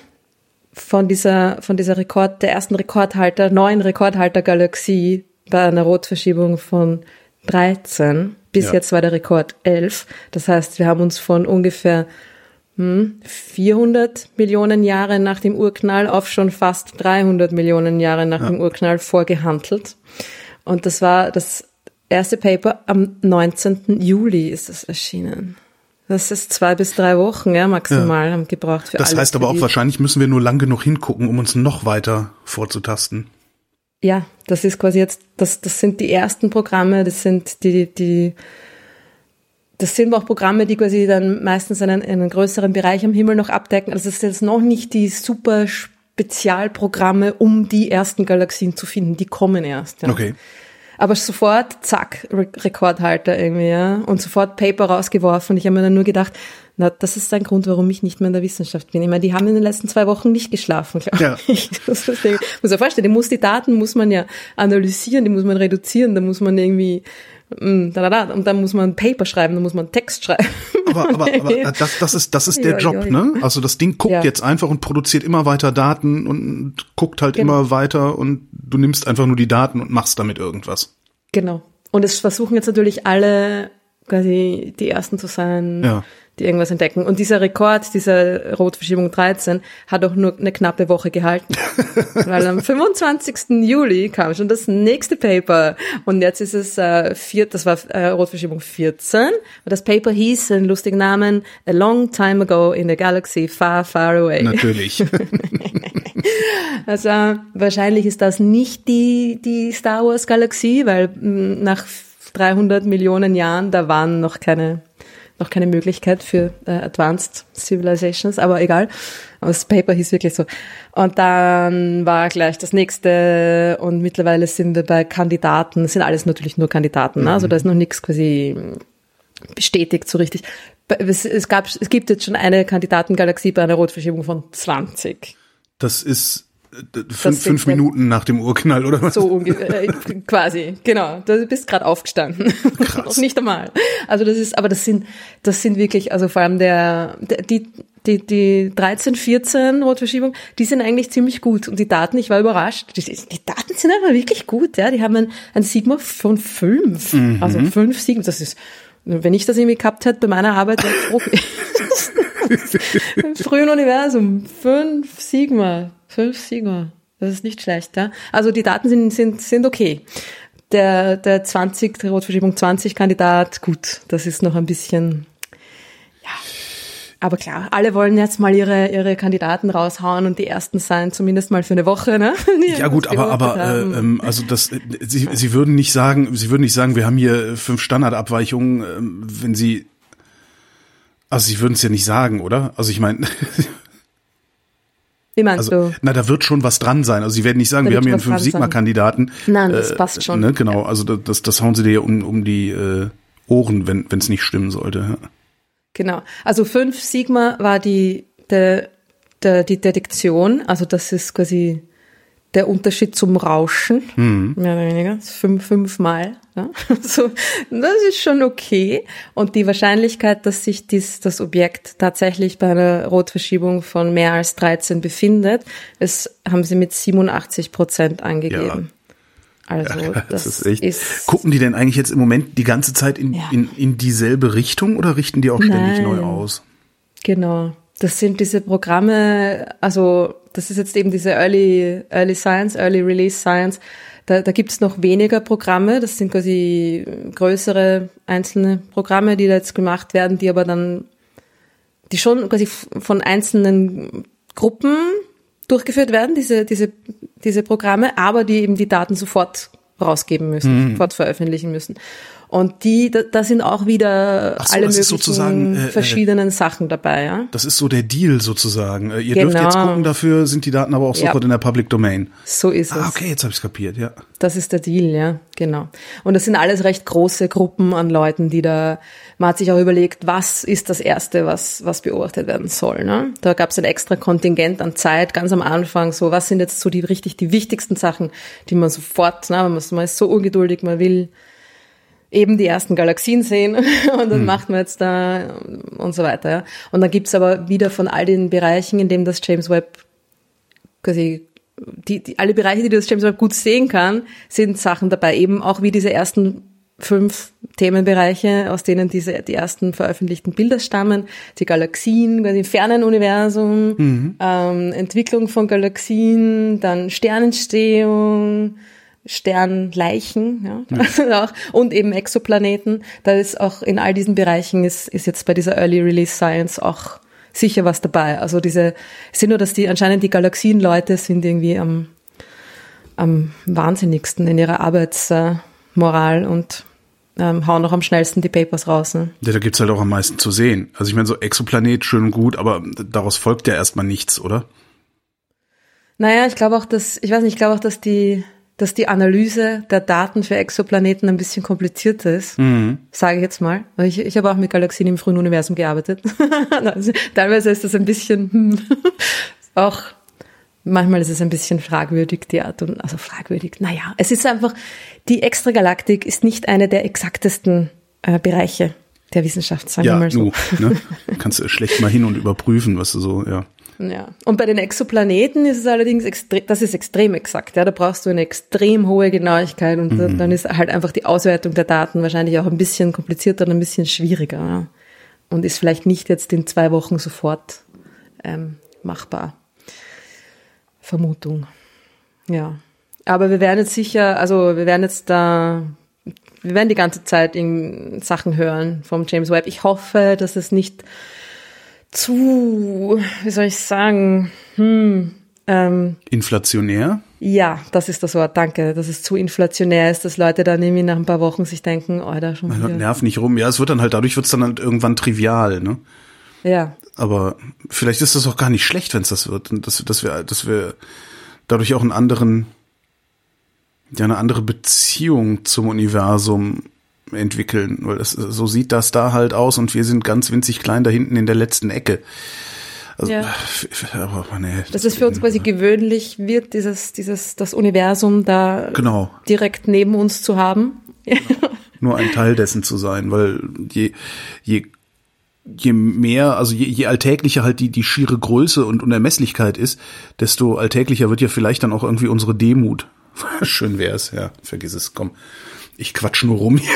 von dieser, von dieser Rekord, der ersten Rekordhalter, neuen Rekordhalter-Galaxie bei einer Rotverschiebung von 13. Bis Ja. jetzt war der Rekord 11. Das heißt, wir haben uns von ungefähr 400 Millionen Jahre nach dem Urknall auf schon fast 300 Millionen Jahre nach dem Urknall vorgehandelt. Und das war das erste Paper am 19. Juli ist das erschienen. Das ist zwei bis drei Wochen, ja, maximal haben gebraucht für Das heißt aber auch wahrscheinlich müssen wir nur lang genug hingucken, um uns noch weiter vorzutasten. Ja, das ist quasi jetzt, das, das sind die ersten Programme, das sind die, die, das sind auch Programme, die quasi dann meistens einen, einen größeren Bereich am Himmel noch abdecken. Also es ist jetzt noch nicht die super Spezialprogramme, um die ersten Galaxien zu finden. Die kommen erst. Ja. Okay. Aber sofort, zack, Re Rekordhalter irgendwie, ja. Und sofort Paper rausgeworfen. Und ich habe mir dann nur gedacht, na, das ist ein Grund, warum ich nicht mehr in der Wissenschaft bin. Ich meine, die haben in den letzten zwei Wochen nicht geschlafen, glaube Ja. ich. *laughs* Das muss ja vorstellen, die muss die Daten muss man ja analysieren, die muss man reduzieren, da muss man irgendwie, und dann muss man ein Paper schreiben, dann muss man einen Text schreiben. Aber, aber, *laughs* aber äh, das, das ist, das ist der Job, ne? Also das Ding guckt Ja. jetzt einfach und produziert immer weiter Daten und guckt halt Genau. immer weiter und du nimmst einfach nur die Daten und machst damit irgendwas. Genau. Und es versuchen jetzt natürlich alle quasi die Ersten zu sein, Ja. Die irgendwas entdecken. Und dieser Rekord, dieser Rotverschiebung 13, hat auch nur eine knappe Woche gehalten. *laughs* Weil am 25. Juli kam schon das nächste Paper. Und jetzt ist es äh, vier, das war äh, Rotverschiebung 14. Und das Paper hieß, einen lustigen Namen, A Long Time Ago in a Galaxy Far, Far Away. Natürlich. *laughs* Also wahrscheinlich ist das nicht die, die Star Wars Galaxie, weil mh, nach 300 Millionen Jahren, da waren noch keine, noch keine Möglichkeit für äh, Advanced Civilizations, aber egal. Aber das Paper hieß wirklich so. Und dann war gleich das nächste und mittlerweile sind wir bei Kandidaten, das sind alles natürlich nur Kandidaten, ne? also da ist noch nichts quasi bestätigt so richtig. Es, es, gab, es gibt jetzt schon eine Kandidatengalaxie bei einer Rotverschiebung von 20. Das ist fünf, fünf Minuten nach dem Urknall, oder was? So ungefähr, äh, quasi, genau. Du bist gerade aufgestanden. Krass. *laughs* Nicht einmal. Also das ist, aber das sind, das sind wirklich, also vor allem der, der die, die, die 13, 14 Rotverschiebung, die sind eigentlich ziemlich gut. Und die Daten, ich war überrascht, die, die Daten sind aber wirklich gut, ja. Die haben ein, ein Sigma von fünf. Mhm. Also fünf Sigma, das ist, Wenn ich das irgendwie gehabt hätte bei meiner Arbeit, wäre ich *laughs* Im frühen Universum, fünf Sigma, fünf Sigma. Das ist nicht schlecht, ja. Also die Daten sind, sind, sind okay. Der, der 20, der Rotverschiebung 20 Kandidat, gut, das ist noch ein bisschen, ja. Aber klar, alle wollen jetzt mal ihre, ihre Kandidaten raushauen und die ersten sein, zumindest mal für eine Woche, ne? *laughs* Die ja gut, aber, aber äh, ähm, also das, sie, sie würden nicht sagen, sie würden nicht sagen, wir haben hier fünf Standardabweichungen, ähm, wenn sie also sie würden es ja nicht sagen, oder? Also ich meine. Wie meinst also, du? Na, da wird schon was dran sein. Also sie werden nicht sagen, da wir haben hier einen fünf Sigma-Kandidaten. Nein, das äh, passt schon. Ne, genau, also das, das hauen sie dir um, um die äh, Ohren, wenn es nicht stimmen sollte. Ja. Genau. Also fünf Sigma war die, der, der, die Detektion, also das ist quasi der Unterschied zum Rauschen, mhm. mehr oder weniger, fünf, fünfmal. Ja? *laughs* So, das ist schon okay. Und die Wahrscheinlichkeit, dass sich dies, das Objekt tatsächlich bei einer Rotverschiebung von mehr als 13 befindet, das haben sie mit 87 Prozent angegeben. Ja. Also ja, *laughs* das, das ist echt. Ist Gucken die denn eigentlich jetzt im Moment die ganze Zeit in, ja. in, in dieselbe Richtung oder richten die auch ständig Nein. neu aus? Genau. Das sind diese Programme, also das ist jetzt eben diese Early, Early Science, Early Release Science. Da, da gibt es noch weniger Programme, das sind quasi größere einzelne Programme, die da jetzt gemacht werden, die aber dann, die schon quasi von einzelnen Gruppen durchgeführt werden, diese, diese, diese Programme, aber die eben die Daten sofort rausgeben müssen, mhm. sofort veröffentlichen müssen. Und die, da, da sind auch wieder so, alle möglichen äh, äh, verschiedenen Sachen dabei. Ja? Das ist so der Deal sozusagen. Äh, ihr genau. dürft jetzt genau. gucken, dafür sind die Daten aber auch sofort ja. in der Public Domain. So ist ah, es. okay, jetzt habe ich kapiert, ja. Das ist der Deal, ja, genau. Und das sind alles recht große Gruppen an Leuten, die da, man hat sich auch überlegt, was ist das Erste, was, was beobachtet werden soll. Ne? Da gab es ein extra Kontingent an Zeit, ganz am Anfang, so was sind jetzt so die richtig die wichtigsten Sachen, die man sofort, ne, man ist so ungeduldig, man will eben die ersten Galaxien sehen *laughs* und dann mhm. macht man jetzt da und so weiter. Ja. Und dann gibt's aber wieder von all den Bereichen, in dem das James Webb quasi die, die alle Bereiche, die das James Webb gut sehen kann, sind Sachen dabei, eben auch wie diese ersten fünf Themenbereiche, aus denen diese die ersten veröffentlichten Bilder stammen, die Galaxien, quasi fernen Universum, mhm. ähm, Entwicklung von Galaxien, dann Sternentstehung, Sternleichen, ja, *laughs* ja. und eben Exoplaneten. Da ist auch in all diesen Bereichen ist, ist jetzt bei dieser Early Release Science auch sicher was dabei. Also diese, sind nur, dass die anscheinend die Galaxienleute sind irgendwie am, am wahnsinnigsten in ihrer Arbeitsmoral und ähm, hauen noch am schnellsten die Papers raus. Ne? Ja, da gibt's halt auch am meisten zu sehen. Also ich meine, so Exoplanet schön und gut, aber daraus folgt ja erstmal nichts, oder? Naja, ich glaube auch, dass, ich weiß nicht, ich glaube auch, dass die, dass die Analyse der Daten für Exoplaneten ein bisschen komplizierter ist, mhm. sage ich jetzt mal. Ich, ich habe auch mit Galaxien im frühen Universum gearbeitet. *laughs* also, teilweise ist das ein bisschen hm, *laughs* auch manchmal ist es ein bisschen fragwürdig, die Art und also fragwürdig. Naja, es ist einfach die Extragalaktik ist nicht eine der exaktesten äh, Bereiche der Wissenschaft, sagen ja, wir mal so. Nu, ne? *laughs* Kannst du schlecht mal hin und überprüfen, was du so, ja. Ja. Und bei den Exoplaneten ist es allerdings extrem, das ist extrem exakt. Ja, da brauchst du eine extrem hohe Genauigkeit und mhm. dann ist halt einfach die Auswertung der Daten wahrscheinlich auch ein bisschen komplizierter und ein bisschen schwieriger. Ja. Und ist vielleicht nicht jetzt in zwei Wochen sofort ähm, machbar. Vermutung. Ja. Aber wir werden jetzt sicher, also wir werden jetzt da, wir werden die ganze Zeit Sachen hören vom James Webb. Ich hoffe, dass es nicht zu, wie soll ich sagen, hm, ähm, Inflationär? Ja, das ist das Wort, danke. Dass es zu inflationär ist, dass Leute dann irgendwie nach ein paar Wochen sich denken, oh, da schon wieder. Nerv nicht rum. Ja, es wird dann halt, dadurch wird es dann halt irgendwann trivial, ne? Ja. Aber vielleicht ist das auch gar nicht schlecht, wenn es das wird. Und dass, dass wir, dass wir dadurch auch einen anderen, ja, eine andere Beziehung zum Universum entwickeln, weil das, so sieht das da halt aus und wir sind ganz winzig klein da hinten in der letzten Ecke. Also, ja. aber, nee, das ist für uns quasi gewöhnlich wird, dieses, dieses, das Universum da genau. direkt neben uns zu haben. Genau. Nur ein Teil dessen zu sein, weil je, je, je mehr, also je, je alltäglicher halt die, die schiere Größe und Unermesslichkeit ist, desto alltäglicher wird ja vielleicht dann auch irgendwie unsere Demut. *laughs* Schön wär's, ja, vergiss es, komm. Ich quatsch nur rum hier.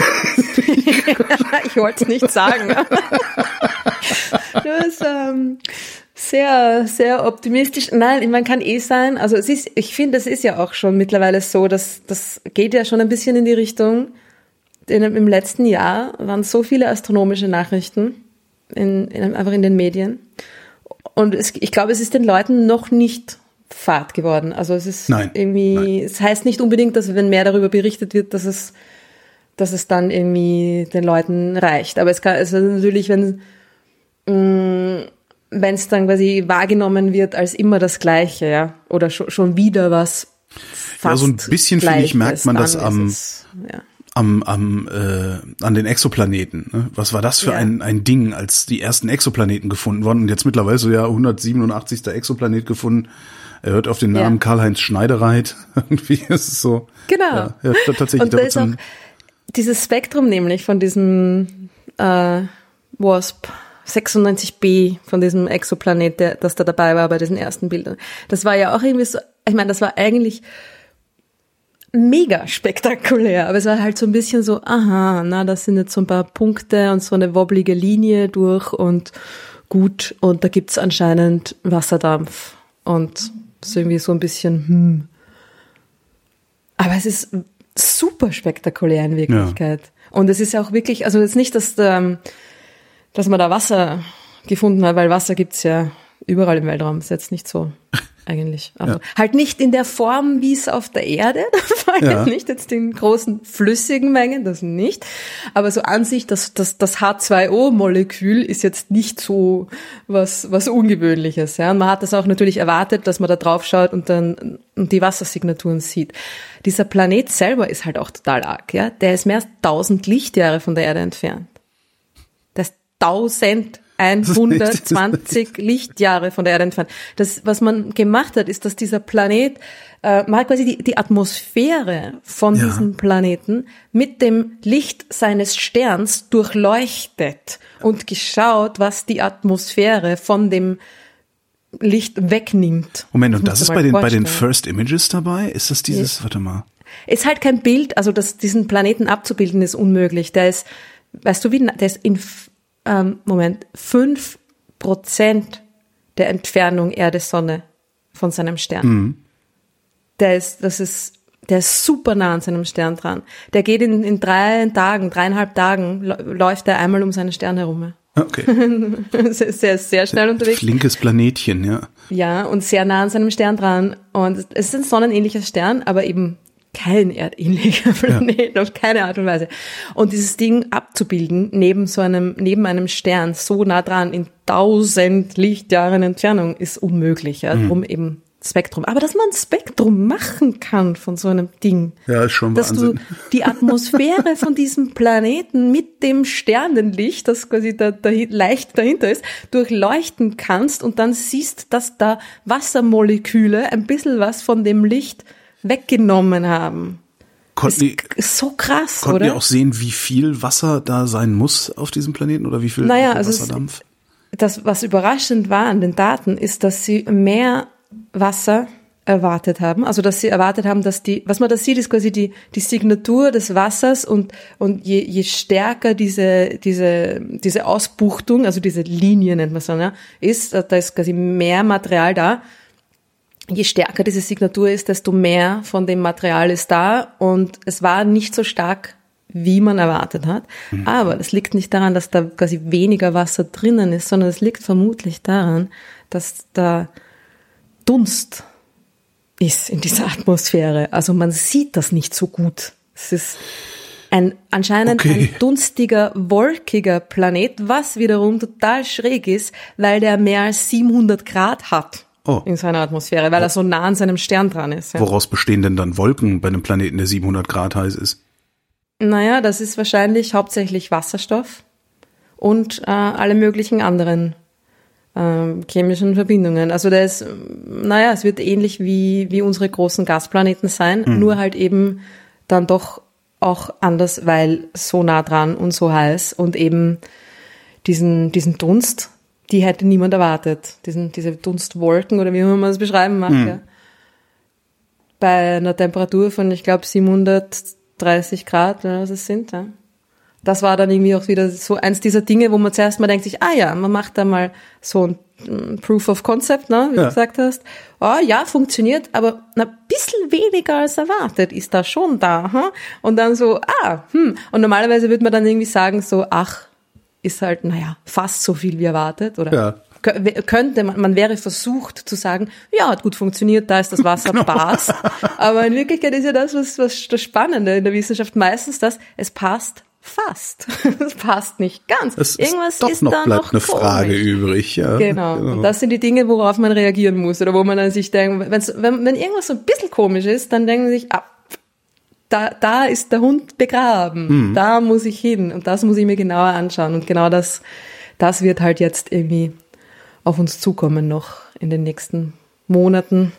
*laughs* ich wollte es nicht sagen. du bist ähm, sehr, sehr optimistisch. Nein, man kann eh sein. Also es ist, ich finde, es ist ja auch schon mittlerweile so, dass das geht ja schon ein bisschen in die Richtung. In, Im letzten Jahr waren so viele astronomische Nachrichten in, in, einfach in den Medien. Und es, ich glaube, es ist den Leuten noch nicht fad geworden. Also es ist nein, irgendwie, nein. es heißt nicht unbedingt, dass wenn mehr darüber berichtet wird, dass es, dass es dann irgendwie den Leuten reicht. Aber es kann, also natürlich, wenn, mm, wenn es dann quasi wahrgenommen wird als immer das Gleiche, ja, oder schon, schon wieder was fast Ja, so ein bisschen, finde ich, merkt man das am, es, ja am, am äh, an den Exoplaneten. Ne? Was war das für ja. ein, ein Ding, als die ersten Exoplaneten gefunden wurden und jetzt mittlerweile so ja 187. Exoplanet gefunden. Er hört auf den Namen ja. Karl-Heinz Schneidereit. *laughs* Irgendwie ist es so. Genau. Ja, ja tatsächlich. Und da ist auch dieses Spektrum nämlich von diesem äh, WASP 96b von diesem Exoplanet, der, das da dabei war bei diesen ersten Bildern. Das war ja auch irgendwie so, ich meine, das war eigentlich mega spektakulär, aber es war halt so ein bisschen so, aha, na, das sind jetzt so ein paar Punkte und so eine wobblige Linie durch und gut und da gibt's anscheinend Wasserdampf und so irgendwie so ein bisschen, hm. Aber es ist super spektakulär in Wirklichkeit. Ja. Und es ist ja auch wirklich, also jetzt nicht, dass, ähm, dass man da Wasser gefunden hat, weil Wasser gibt's ja überall im Weltraum, ist jetzt nicht so *laughs* eigentlich. Ja. halt nicht in der Form, wie es auf der Erde *laughs* der ja. nicht jetzt in großen flüssigen Mengen, das nicht. Aber so an sich, das, das, das H2O-Molekül ist jetzt nicht so was, was Ungewöhnliches. Ja. Und man hat das auch natürlich erwartet, dass man da drauf schaut und dann und die Wassersignaturen sieht. Dieser Planet selber ist halt auch total arg. Ja. Der ist mehr als 1000 Lichtjahre von der Erde entfernt. Das ist 1000 120 Lichtjahre von der Erde entfernt. Das, was man gemacht hat, ist, dass dieser Planet, äh, hat quasi die, die Atmosphäre von ja. diesem Planeten mit dem Licht seines Sterns durchleuchtet und geschaut, was die Atmosphäre von dem Licht wegnimmt. Moment, und das ist bei den, bei den First Images dabei? Ist das dieses, ja. warte mal. Ist halt kein Bild, also das, diesen Planeten abzubilden ist unmöglich. Der ist, weißt du wie, der ist in ähm, Moment, fünf Prozent der Entfernung Erde-Sonne von seinem Stern. Mhm. Der ist, das ist, der ist super nah an seinem Stern dran. Der geht in, in drei Tagen, dreieinhalb Tagen, läuft er einmal um seinen Stern herum. Okay. *laughs* sehr, sehr, sehr schnell unterwegs. Flinkes Planetchen, ja. Ja, und sehr nah an seinem Stern dran. Und es ist ein sonnenähnlicher Stern, aber eben kein erdähnlicher Planet, ja. auf keine Art und Weise. Und dieses Ding abzubilden neben so einem, neben einem Stern, so nah dran, in tausend Lichtjahren Entfernung, ist unmöglich. Ja? Mhm. Drum eben Spektrum. Aber dass man Spektrum machen kann von so einem Ding. Ja, ist schon dass Wahnsinn. du die Atmosphäre von diesem Planeten mit dem Sternenlicht, das quasi da, da leicht dahinter ist, durchleuchten kannst und dann siehst, dass da Wassermoleküle ein bisschen was von dem Licht weggenommen haben. Konnten ist so krass, konnten oder? die auch sehen, wie viel Wasser da sein muss auf diesem Planeten oder wie viel, naja, also Wasserdampf? Das, was überraschend war an den Daten, ist, dass sie mehr Wasser erwartet haben. Also, dass sie erwartet haben, dass die, was man da sieht, ist quasi die, die Signatur des Wassers und, und je, je stärker diese, diese, diese Ausbuchtung, also diese Linie nennt man es dann, ja, ist, da ist quasi mehr Material da je stärker diese Signatur ist, desto mehr von dem Material ist da und es war nicht so stark, wie man erwartet hat. Mhm. Aber das liegt nicht daran, dass da quasi weniger Wasser drinnen ist, sondern es liegt vermutlich daran, dass da Dunst ist in dieser *laughs* Atmosphäre. Also man sieht das nicht so gut. Es ist ein anscheinend okay. ein dunstiger, wolkiger Planet, was wiederum total schräg ist, weil der mehr als 700 Grad hat oh. in seiner Atmosphäre, weil er so nah an seinem Stern dran ist. Ja. Woraus bestehen denn dann Wolken bei einem Planeten, der 700 Grad heiß ist? Naja, das ist wahrscheinlich hauptsächlich Wasserstoff und äh, alle möglichen anderen äh, chemischen Verbindungen. Also der ist, naja, es wird ähnlich wie, wie unsere großen Gasplaneten sein, mhm. nur halt eben dann doch auch anders, weil so nah dran und so heiß und eben diesen, diesen Dunst die hätte niemand erwartet. Diesen, diese Dunstwolken oder wie man das beschreiben mag. Mhm. Ja. Bei einer Temperatur von, ich glaube, 700 30 Grad, was es sind. Ja. Das war dann irgendwie auch wieder so eins dieser Dinge, wo man zuerst mal denkt sich, ah ja, man macht da mal so ein mm, Proof of Concept, ne, wie ja. du gesagt hast. Oh ja, funktioniert, aber ein bisschen weniger als erwartet ist da schon da. Hm? Und dann so, ah, hm. Und normalerweise würde man dann irgendwie sagen so, ach, ist halt, naja, fast so viel wie erwartet. Oder ja könnte man, man wäre versucht zu sagen, ja, hat gut funktioniert, da ist das Wasser *laughs* genau. passt. Aber in Wirklichkeit ist ja das, was, was das Spannende in der Wissenschaft meistens das, es passt fast. *laughs* Es passt nicht ganz. Es Irgendwas ist, doch ist noch, da bleibt noch eine komisch. Frage übrig. Ja. Genau. genau. Und das sind die Dinge, worauf man reagieren muss oder wo man dann sich denkt, wenn, wenn irgendwas so ein bisschen komisch ist, dann denken sie sich, ah, da, da ist der Hund begraben. Hm. Da muss ich hin und das muss ich mir genauer anschauen. Und genau das, das wird halt jetzt irgendwie auf uns zukommen noch in den nächsten Monaten,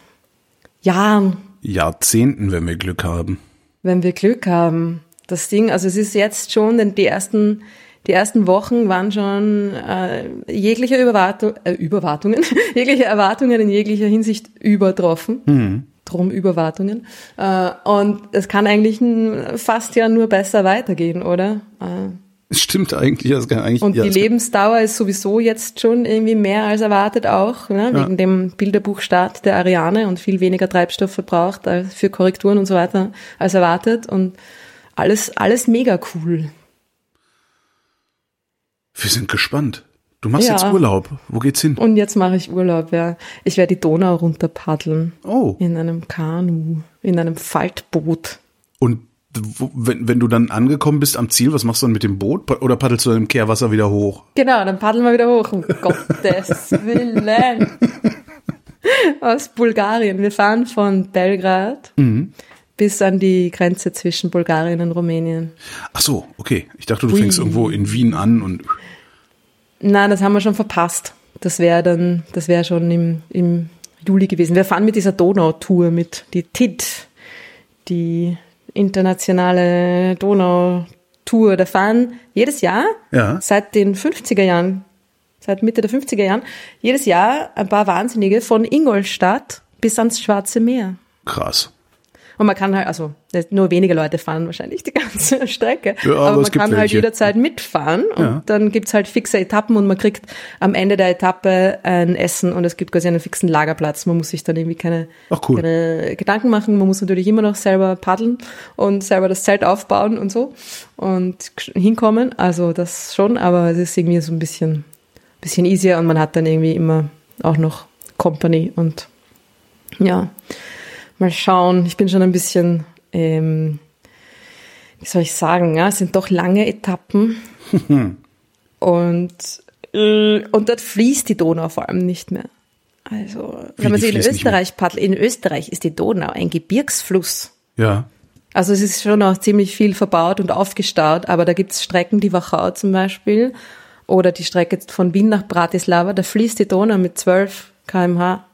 Jahren. Jahrzehnten, wenn wir Glück haben. Wenn wir Glück haben. Das Ding, also es ist jetzt schon, denn die ersten, die ersten Wochen waren schon äh, jegliche Überwartung, äh, Überwartungen, *laughs* jegliche Erwartungen in jeglicher Hinsicht übertroffen. Mhm. Drum Überwartungen. Äh, und es kann eigentlich fast ja nur besser weitergehen, oder? Äh, Stimmt eigentlich. Das kann eigentlich und ja, die Lebensdauer ist sowieso jetzt schon irgendwie mehr als erwartet auch, ne? Ja. wegen dem Bilderbuchstart der Ariane und viel weniger Treibstoff verbraucht für Korrekturen und so weiter als erwartet und alles, alles mega cool. Wir sind gespannt. Du machst ja. jetzt Urlaub. Wo geht's hin? Und jetzt mache ich Urlaub, ja. Ich werde die Donau runter paddeln. Oh. In einem Kanu, in einem Faltboot. Und wenn, wenn du dann angekommen bist am Ziel, was machst du dann mit dem Boot? Oder paddelst du dann im Kehrwasser wieder hoch? Genau, dann paddeln wir wieder hoch. Um *laughs* Gottes Willen. Aus Bulgarien. Wir fahren von Belgrad mhm. bis an die Grenze zwischen Bulgarien und Rumänien. Ach so, okay. Ich dachte, du Ui. fängst irgendwo in Wien an und. Nein, das haben wir schon verpasst. Das wäre dann, das wäre schon im, im Juli gewesen. Wir fahren mit dieser Donautour mit, die TID, die internationale Donautour. Da fahren jedes Jahr, ja. seit den 50er Jahren, seit Mitte der 50er Jahren, jedes Jahr ein paar Wahnsinnige von Ingolstadt bis ans Schwarze Meer. Krass. Und man kann halt, also nur wenige Leute fahren wahrscheinlich die *laughs* ganze Strecke, ja, aber, aber man kann halt jederzeit mitfahren und ja. dann gibt's halt fixe Etappen und man kriegt am Ende der Etappe ein Essen und es gibt quasi einen fixen Lagerplatz. Man muss sich dann irgendwie keine, cool. keine Gedanken machen. Man muss natürlich immer noch selber paddeln und selber das Zelt aufbauen und so und hinkommen. Also das schon, aber es ist irgendwie so ein bisschen, bisschen easier und man hat dann irgendwie immer auch noch Company und ja mal schauen. Ich bin schon ein bisschen, ähm, wie soll ich sagen, ja, es sind doch lange Etappen. *laughs* und, äh, und dort fließt die Donau vor allem nicht mehr. Also, Wie, wenn man sie in Österreich paddelt, in Österreich ist die Donau ein Gebirgsfluss. Ja. Also es ist schon auch ziemlich viel verbaut und aufgestaut, aber da gibt es Strecken, die Wachau zum Beispiel, oder die Strecke von Wien nach Bratislava, da fließt die Donau mit 12 kmh.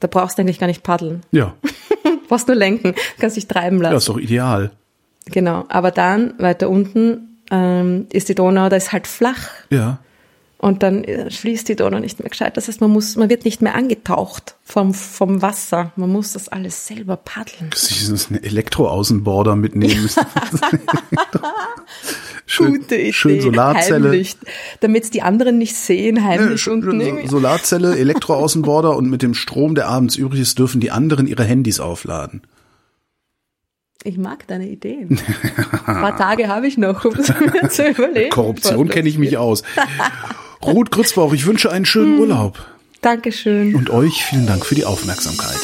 Da brauchst du eigentlich gar nicht paddeln. Ja. *laughs* brauchst nur lenken, kannst dich treiben lassen. Ja, ist doch ideal. Genau, aber dann weiter unten ähm, ist die Donau, da ist halt flach. Ja. Und dann äh, schließt die Donau nicht mehr gescheit. Das heißt, man muss, man wird nicht mehr angetaucht vom, vom Wasser. Man muss das alles selber paddeln. Sie müssen einen Elektroaußenborder mitnehmen. *laughs* *laughs* schön, Gute Idee. Schön Solarzelle. Damit es die anderen nicht sehen, heimlich ja, unten. Irgendwie. Solarzelle, *laughs* Elektroaußenborder und mit dem Strom, der abends übrig ist, dürfen die anderen ihre Handys aufladen. Ich mag deine Ideen. Ein paar Tage habe ich noch, um es mir zu überlegen. Korruption kenne ich mich aus. Ruth Grützbauch, ich wünsche einen schönen hm. Urlaub. Dankeschön. Und euch vielen Dank für die Aufmerksamkeit.